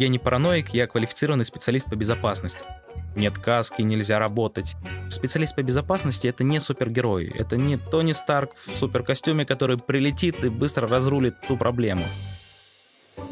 Я не параноик, я квалифицированный специалист по безопасности. Нет каски, нельзя работать. Специалист по безопасности — это не супергерой. Это не Тони Старк в суперкостюме, который прилетит и быстро разрулит ту проблему.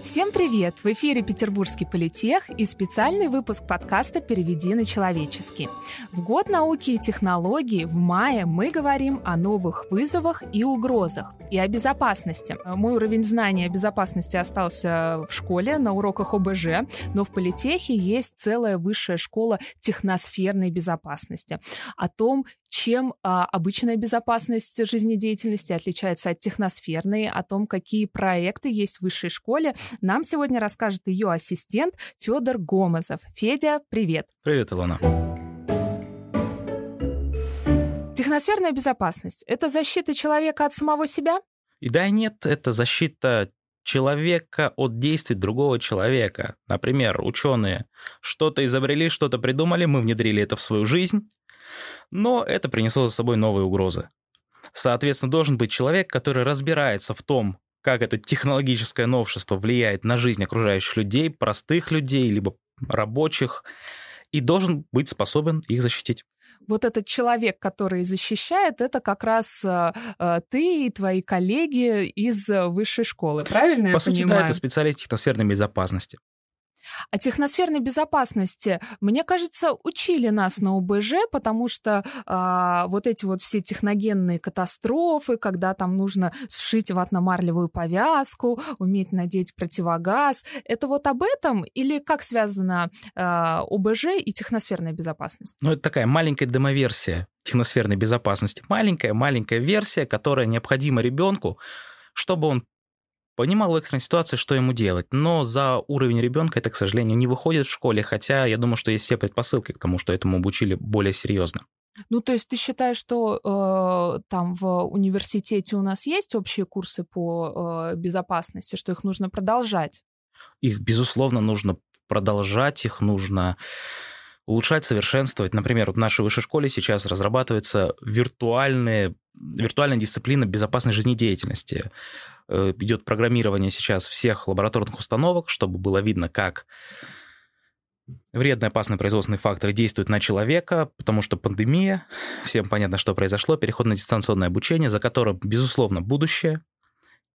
Всем привет! В эфире Петербургский политех и специальный выпуск подкаста «Переведи на человеческий». В год науки и технологий в мае мы говорим о новых вызовах и угрозах, и о безопасности. Мой уровень знания о безопасности остался в школе на уроках ОБЖ, но в политехе есть целая высшая школа техносферной безопасности. О том, чем а, обычная безопасность жизнедеятельности отличается от техносферной, о том, какие проекты есть в высшей школе, нам сегодня расскажет ее ассистент Федор Гомозов. Федя, привет. Привет, Илона. Техносферная безопасность — это защита человека от самого себя? И да, и нет, это защита человека от действий другого человека. Например, ученые что-то изобрели, что-то придумали, мы внедрили это в свою жизнь, но это принесло за собой новые угрозы. Соответственно, должен быть человек, который разбирается в том, как это технологическое новшество влияет на жизнь окружающих людей, простых людей, либо рабочих, и должен быть способен их защитить вот этот человек, который защищает, это как раз э, э ты и твои коллеги из высшей школы, правильно По я сути, понимаю? да, это специалист техносферной безопасности. О техносферной безопасности, мне кажется, учили нас на ОБЖ, потому что а, вот эти вот все техногенные катастрофы, когда там нужно сшить ватно-марлевую повязку, уметь надеть противогаз, это вот об этом или как связано а, ОБЖ и техносферная безопасность? Ну, это такая маленькая демоверсия техносферной безопасности. Маленькая-маленькая версия, которая необходима ребенку, чтобы он понимал в экстренной ситуации, что ему делать. Но за уровень ребенка это, к сожалению, не выходит в школе, хотя я думаю, что есть все предпосылки к тому, что этому обучили более серьезно. Ну, то есть ты считаешь, что э, там в университете у нас есть общие курсы по э, безопасности, что их нужно продолжать? Их, безусловно, нужно продолжать, их нужно улучшать, совершенствовать. Например, вот в нашей высшей школе сейчас разрабатывается виртуальная, виртуальная дисциплина безопасной жизнедеятельности. Э, идет программирование сейчас всех лабораторных установок, чтобы было видно, как вредные опасные производственные факторы действуют на человека, потому что пандемия, всем понятно, что произошло, переход на дистанционное обучение, за которым, безусловно, будущее,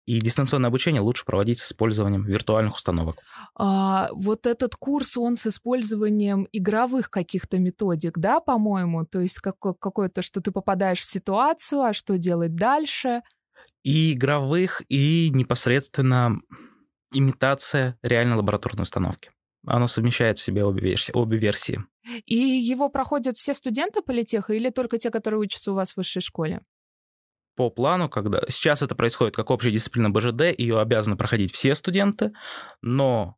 и дистанционное обучение лучше проводить с использованием виртуальных установок. А, вот этот курс, он с использованием игровых каких-то методик, да, по-моему? То есть как, какое-то, что ты попадаешь в ситуацию, а что делать дальше? и игровых, и непосредственно имитация реальной лабораторной установки. Оно совмещает в себе обе версии. Обе версии. И его проходят все студенты политеха или только те, которые учатся у вас в высшей школе? По плану, когда сейчас это происходит как общая дисциплина БЖД, ее обязаны проходить все студенты, но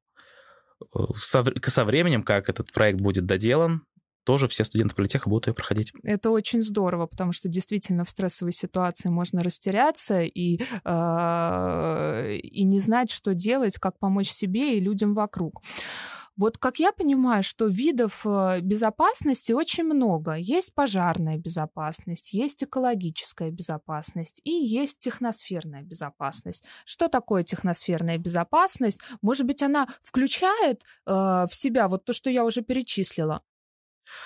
э, со, со временем, как этот проект будет доделан, тоже все студенты политеха будут ее проходить. Это очень здорово, потому что действительно в стрессовой ситуации можно растеряться и, э, и не знать, что делать, как помочь себе и людям вокруг. Вот как я понимаю, что видов э, безопасности очень много. Есть пожарная безопасность, есть экологическая безопасность и есть техносферная безопасность. Что такое техносферная безопасность? Может быть, она включает э, в себя вот то, что я уже перечислила?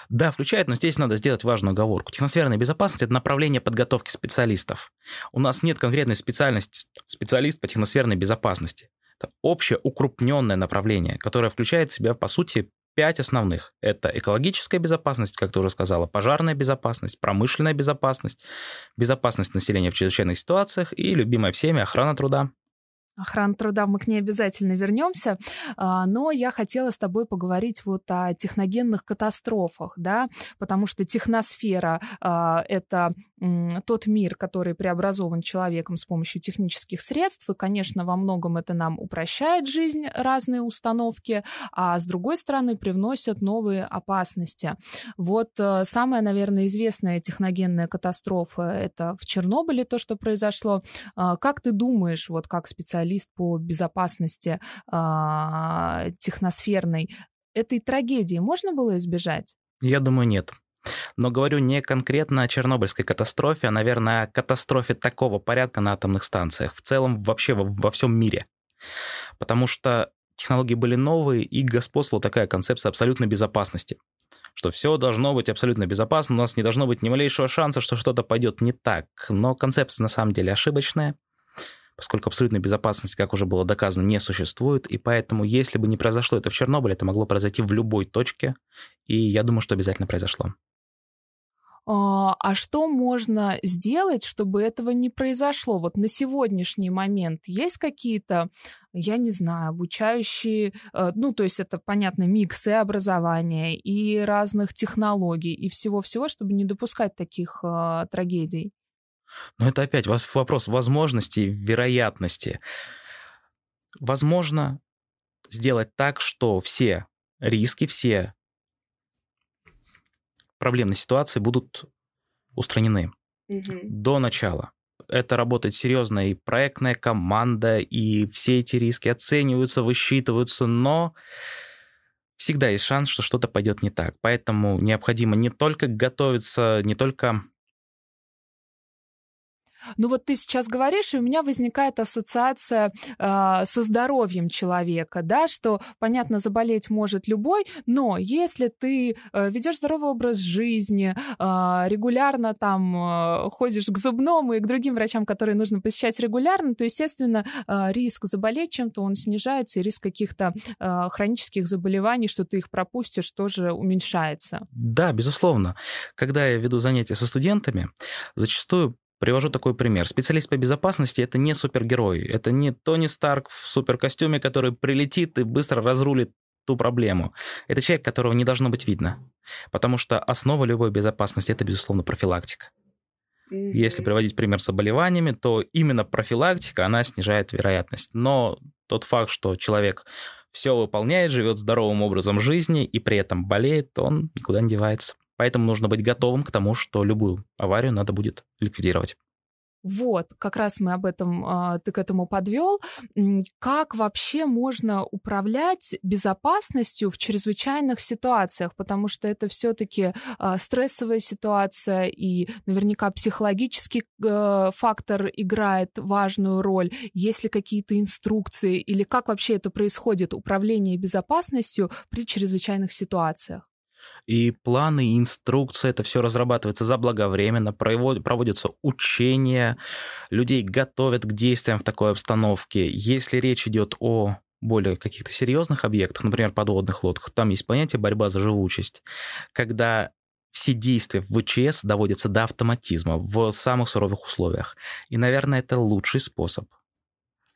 Да, включает, но здесь надо сделать важную оговорку. Техносферная безопасность – это направление подготовки специалистов. У нас нет конкретной специальности специалист по техносферной безопасности. Это общее укрупненное направление, которое включает в себя, по сути, пять основных. Это экологическая безопасность, как ты уже сказала, пожарная безопасность, промышленная безопасность, безопасность населения в чрезвычайных ситуациях и любимая всеми охрана труда охраны труда, мы к ней обязательно вернемся. А, но я хотела с тобой поговорить вот о техногенных катастрофах, да, потому что техносфера а, — это тот мир, который преобразован человеком с помощью технических средств, и, конечно, во многом это нам упрощает жизнь, разные установки, а с другой стороны привносят новые опасности. Вот э, самая, наверное, известная техногенная катастрофа — это в Чернобыле то, что произошло. А, как ты думаешь, вот как специалист, специалист по безопасности э, техносферной, этой трагедии можно было избежать? Я думаю, нет. Но говорю не конкретно о Чернобыльской катастрофе, а, наверное, о катастрофе такого порядка на атомных станциях. В целом вообще во, во всем мире. Потому что технологии были новые, и господствовала такая концепция абсолютной безопасности что все должно быть абсолютно безопасно, у нас не должно быть ни малейшего шанса, что что-то пойдет не так. Но концепция на самом деле ошибочная, поскольку абсолютной безопасности, как уже было доказано, не существует, и поэтому, если бы не произошло это в Чернобыле, это могло произойти в любой точке, и я думаю, что обязательно произошло. А, а что можно сделать, чтобы этого не произошло? Вот на сегодняшний момент есть какие-то, я не знаю, обучающие, э, ну, то есть это, понятно, миксы образования и разных технологий и всего-всего, чтобы не допускать таких э, трагедий? Но это опять вопрос возможностей, вероятности. Возможно сделать так, что все риски, все проблемные ситуации будут устранены угу. до начала. Это работает серьезная и проектная команда, и все эти риски оцениваются, высчитываются, но всегда есть шанс, что что-то пойдет не так. Поэтому необходимо не только готовиться, не только ну вот ты сейчас говоришь, и у меня возникает ассоциация э, со здоровьем человека, да, что, понятно, заболеть может любой, но если ты э, ведешь здоровый образ жизни, э, регулярно там э, ходишь к зубному и к другим врачам, которые нужно посещать регулярно, то, естественно, э, риск заболеть чем-то, он снижается, и риск каких-то э, хронических заболеваний, что ты их пропустишь, тоже уменьшается. Да, безусловно. Когда я веду занятия со студентами, зачастую Привожу такой пример. Специалист по безопасности — это не супергерой. Это не Тони Старк в суперкостюме, который прилетит и быстро разрулит ту проблему. Это человек, которого не должно быть видно. Потому что основа любой безопасности — это, безусловно, профилактика. Mm-hmm. Если приводить пример с заболеваниями, то именно профилактика, она снижает вероятность. Но тот факт, что человек все выполняет, живет здоровым образом жизни и при этом болеет, он никуда не девается. Поэтому нужно быть готовым к тому, что любую аварию надо будет ликвидировать. Вот, как раз мы об этом, а, ты к этому подвел. Как вообще можно управлять безопасностью в чрезвычайных ситуациях? Потому что это все-таки а, стрессовая ситуация, и наверняка психологический э, фактор играет важную роль. Есть ли какие-то инструкции или как вообще это происходит, управление безопасностью при чрезвычайных ситуациях? И планы, и инструкции, это все разрабатывается заблаговременно, проводятся учения, людей готовят к действиям в такой обстановке. Если речь идет о более каких-то серьезных объектах, например, подводных лодках, там есть понятие борьба за живучесть, когда все действия в ВЧС доводятся до автоматизма в самых суровых условиях. И, наверное, это лучший способ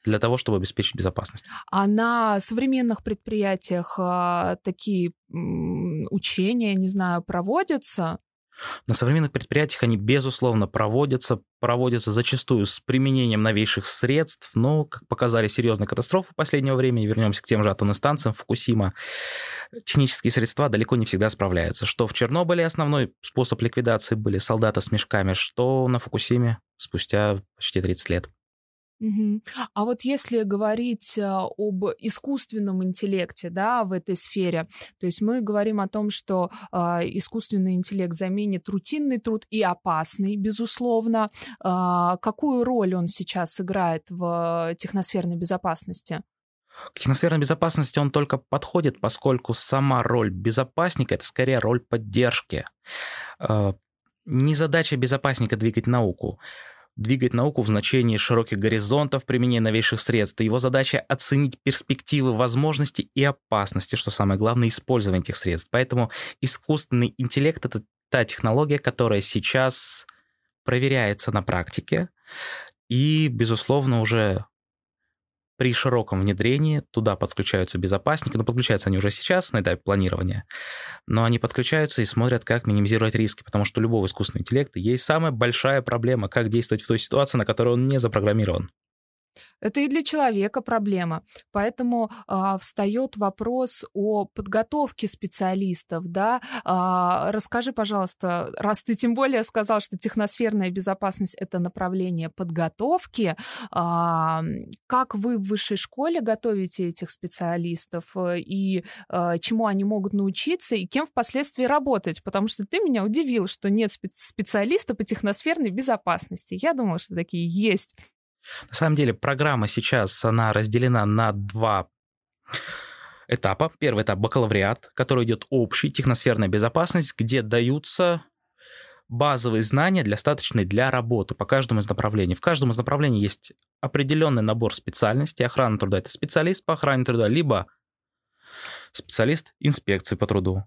для того, чтобы обеспечить безопасность. А на современных предприятиях а, такие учения, не знаю, проводятся? На современных предприятиях они, безусловно, проводятся, проводятся зачастую с применением новейших средств, но, как показали серьезные катастрофы последнего времени, вернемся к тем же атомным станциям Фукусима, технические средства далеко не всегда справляются. Что в Чернобыле основной способ ликвидации были солдаты с мешками, что на Фукусиме спустя почти 30 лет. Мгм. А вот если говорить а, об искусственном интеллекте, да, в этой сфере, то есть мы говорим о том, что а, искусственный интеллект заменит рутинный труд и опасный, безусловно. А, какую роль он сейчас играет в техносферной безопасности? К техносферной безопасности он только подходит, поскольку сама роль безопасника — это скорее роль поддержки. А, Не задача безопасника двигать науку двигать науку в значении широких горизонтов применения новейших средств. Его задача — оценить перспективы, возможности и опасности, что самое главное, использования этих средств. Поэтому искусственный интеллект — это та технология, которая сейчас проверяется на практике и, безусловно, уже при широком внедрении туда подключаются безопасники, ну, подключаются они уже сейчас на этапе планирования, но они подключаются и смотрят, как минимизировать риски, потому что у любого искусственного интеллекта есть самая большая проблема, как действовать в той ситуации, на которую он не запрограммирован. Это и для человека проблема. Поэтому а, встает вопрос о подготовке специалистов. Да? А, расскажи, пожалуйста, раз ты тем более сказал, что техносферная безопасность это направление подготовки, а, как вы в высшей школе готовите этих специалистов э, и а, чему они могут научиться и кем впоследствии работать? Потому что ты меня удивил, что нет специалиста по техносферной безопасности. Я думала, что такие есть. На самом деле программа сейчас, она разделена на два этапа. Первый этап — бакалавриат, который идет общий, техносферная безопасность, где даются базовые знания, достаточные для работы по каждому из направлений. В каждом из направлений есть определенный набор специальностей. Охрана труда — это специалист по охране труда, либо специалист инспекции по труду.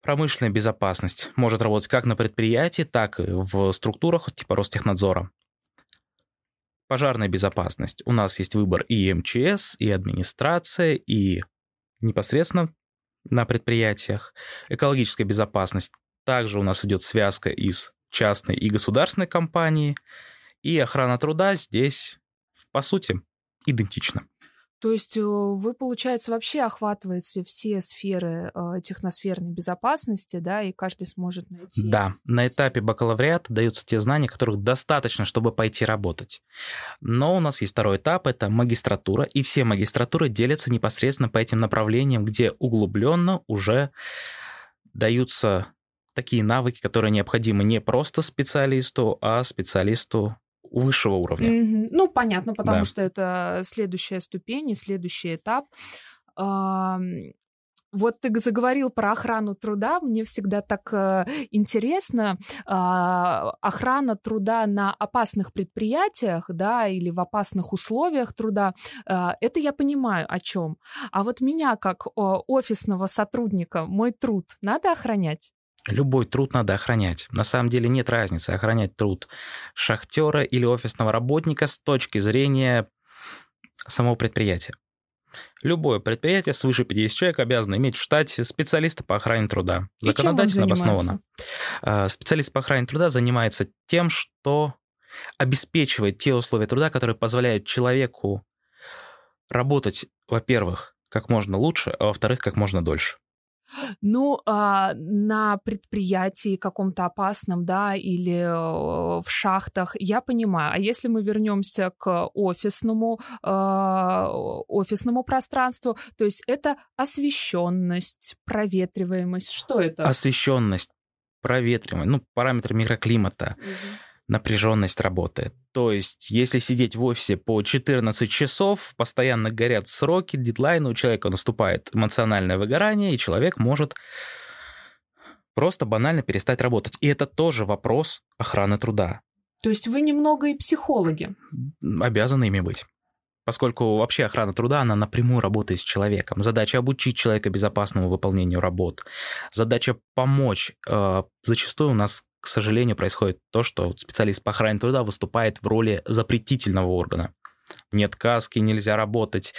Промышленная безопасность может работать как на предприятии, так и в структурах типа Ростехнадзора. Пожарная безопасность. У нас есть выбор и МЧС, и администрация, и непосредственно на предприятиях. Экологическая безопасность. Также у нас идет связка из частной и государственной компании. И охрана труда здесь, по сути, идентична. То есть э, вы, получается, вообще охватываете все сферы э, техносферной безопасности, да, и каждый сможет найти. Да, на этапе бакалавриата даются те знания, которых достаточно, чтобы пойти работать. Но у нас есть второй этап, это магистратура, и все магистратуры делятся непосредственно по этим направлениям, где углубленно уже даются такие навыки, которые необходимы не просто специалисту, а специалисту высшего уровня. Mm-hmm. Ну, понятно, потому да. что это следующая ступень и следующий этап. Вот ты заговорил про охрану труда. Мне всегда так э, интересно. Э, охрана труда на опасных предприятиях, да, или в опасных условиях труда. Э, это я понимаю, о чем. А вот меня как э, офисного сотрудника, мой труд надо охранять? Любой труд надо охранять. На самом деле нет разницы, охранять труд шахтера или офисного работника с точки зрения самого предприятия. Любое предприятие свыше 50 человек обязано иметь в штате специалиста по охране труда. Законодательно обосновано. А, специалист по охране труда занимается тем, что обеспечивает те условия труда, которые позволяют человеку работать, во-первых, как можно лучше, а во-вторых, как можно дольше. Ну, а, на предприятии каком-то опасном, да, или э, в шахтах, я понимаю. А если мы вернемся к офисному, а, офисному пространству, то есть это освещенность, проветриваемость, что это? Освещенность, проветриваемость, ну, параметры микроклимата. Угу напряженность работы. То есть, если сидеть в офисе по 14 часов, постоянно горят сроки, дедлайны, у человека наступает эмоциональное выгорание, и человек может просто банально перестать работать. И это тоже вопрос охраны труда. То есть вы немного и психологи? Обязаны ими быть. Поскольку вообще охрана труда, она напрямую работает с человеком. Задача обучить человека безопасному выполнению работ. Задача помочь. Э, зачастую у нас к сожалению, происходит то, что специалист по охране труда выступает в роли запретительного органа. Нет каски, нельзя работать.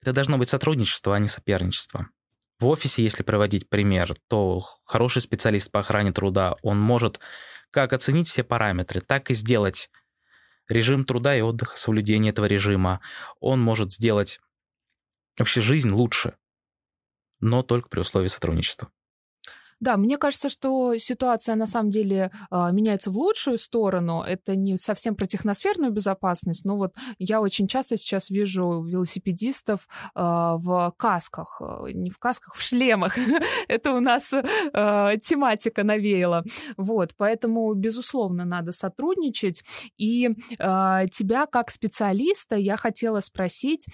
Это должно быть сотрудничество, а не соперничество. В офисе, если проводить пример, то хороший специалист по охране труда, он может как оценить все параметры, так и сделать режим труда и отдыха, соблюдение этого режима. Он может сделать вообще жизнь лучше, но только при условии сотрудничества. Да, мне кажется, что ситуация на самом деле э, меняется в лучшую сторону. Это не совсем про техносферную безопасность, но вот я очень часто сейчас вижу велосипедистов э, в касках, э, не в касках, в шлемах. Это у нас тематика навеяла. Вот, поэтому, безусловно, надо сотрудничать. И тебя как специалиста я хотела спросить,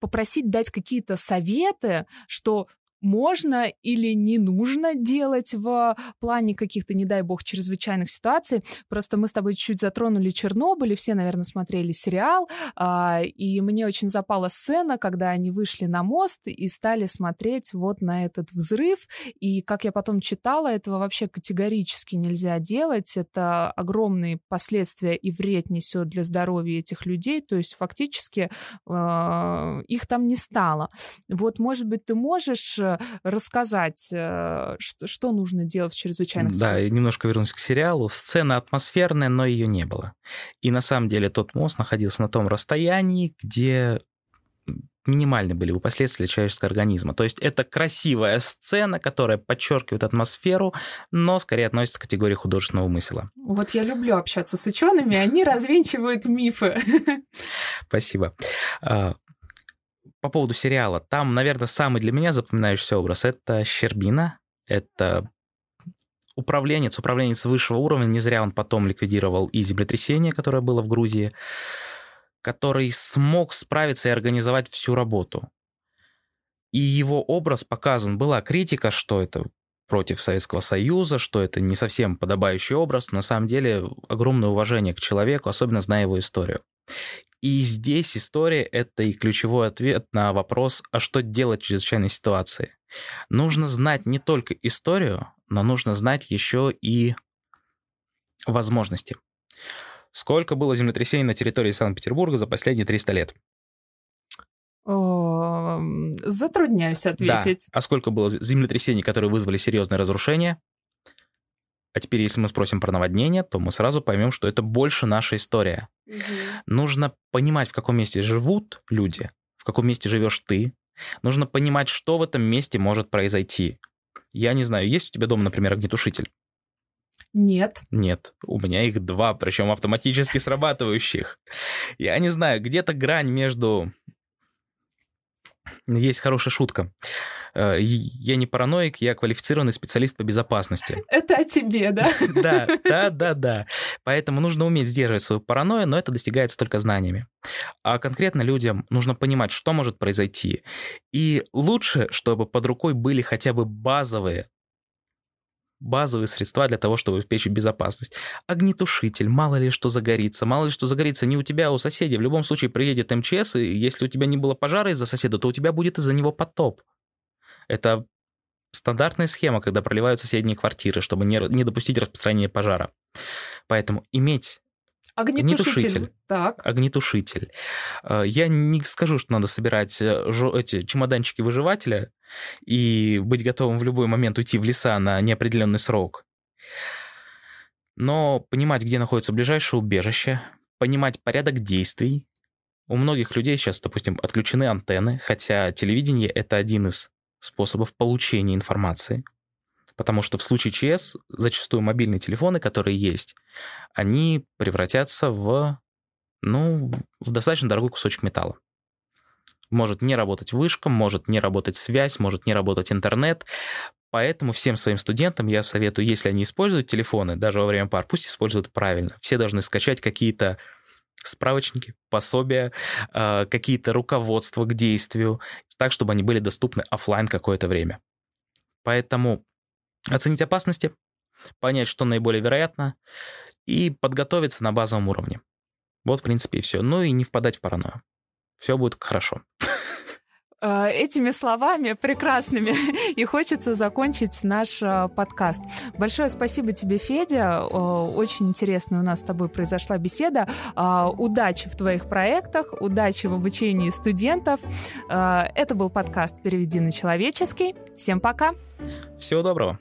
попросить дать какие-то советы, что можно или не нужно делать в плане каких-то, не дай бог, чрезвычайных ситуаций. Просто мы с тобой чуть затронули Чернобыль, и все, наверное, смотрели сериал, а, и мне очень запала сцена, когда они вышли на мост и стали смотреть вот на этот взрыв, и, как я потом читала, этого вообще категорически нельзя делать, это огромные последствия и вред несет для здоровья этих людей, то есть фактически э, их там не стало. Вот, может быть, ты можешь рассказать, э, что, нужно делать в чрезвычайных да. Да, немножко вернусь к сериалу. Сцена атмосферная, но ее не было. И на самом деле тот мост находился на том расстоянии, где минимальны были бы последствия человеческого организма. То есть это красивая сцена, которая подчеркивает атмосферу, но скорее относится к категории художественного умысла. Вот я люблю общаться с учеными, они развенчивают мифы. Спасибо. По поводу сериала. Там, наверное, самый для меня запоминающийся образ — это Щербина. Это управленец, управленец высшего уровня. Не зря он потом ликвидировал и землетрясение, которое было в Грузии, который смог справиться и организовать всю работу. и его образ показан. Была критика, что это против Советского Союза, что это не совсем подобающий образ. На самом деле огромное уважение к человеку, особенно зная его историю. И здесь история — это и ключевой ответ на вопрос, а что делать в чрезвычайной ситуации. Нужно знать не только историю, но нужно знать еще и возможности. Сколько было землетрясений на территории Санкт-Петербурга за последние 300 лет? Затрудняюсь ответить. Да. А сколько было землетрясений, которые вызвали серьезные разрушения? А теперь, если мы спросим про наводнение, то мы сразу поймем, что это больше наша история. Угу. Нужно понимать, в каком месте живут люди, в каком месте живешь ты. Нужно понимать, что в этом месте может произойти. Я не знаю, есть у тебя дома, например, огнетушитель? Нет. Нет, у меня их два, причем автоматически срабатывающих. Я не знаю, где-то грань между есть хорошая шутка. Э, я не параноик, я квалифицированный специалист по безопасности. Это о тебе, да? Да, да, да, да. Поэтому нужно уметь сдерживать свою паранойю, но это достигается только знаниями. А конкретно людям нужно понимать, что может произойти. И лучше, чтобы под рукой были хотя бы базовые базовые средства для того, чтобы обеспечить безопасность. Огнетушитель, мало ли что загорится, мало ли что загорится не у тебя, а у соседей. В любом случае приедет МЧС, и если у тебя не было пожара из-за соседа, то у тебя будет из-за него потоп. Это стандартная схема, когда проливают соседние квартиры, чтобы не, не допустить распространения пожара. Поэтому иметь Огнетушитель. огнетушитель. Так. Огнетушитель. Э, я не скажу, что надо собирать э, эти чемоданчики выживателя и быть готовым в любой момент уйти в леса на неопределенный срок. Но понимать, где находится ближайшее убежище, понимать порядок действий. У многих людей сейчас, допустим, отключены антенны, хотя телевидение — это один из способов получения информации. Потому что в случае ЧС зачастую мобильные телефоны, которые есть, они превратятся в, ну, в достаточно дорогой кусочек металла. Может не работать вышка, может не работать связь, может не работать интернет. Поэтому всем своим студентам я советую, если они используют телефоны, даже во время пар, пусть используют правильно. Все должны скачать какие-то справочники, пособия, э, какие-то руководства к действию, так, чтобы они были доступны офлайн какое-то время. Поэтому оценить опасности, понять, что наиболее вероятно, и подготовиться на базовом уровне. Вот, в принципе, и все. Ну и не впадать в паранойю. Все будет хорошо. Э, этими словами прекрасными и хочется закончить наш э, подкаст. Большое спасибо тебе, Федя. Очень интересная у нас с тобой произошла беседа. Э, удачи в твоих проектах, удачи в обучении студентов. Это был подкаст «Переведи на человеческий». Всем пока. Всего доброго.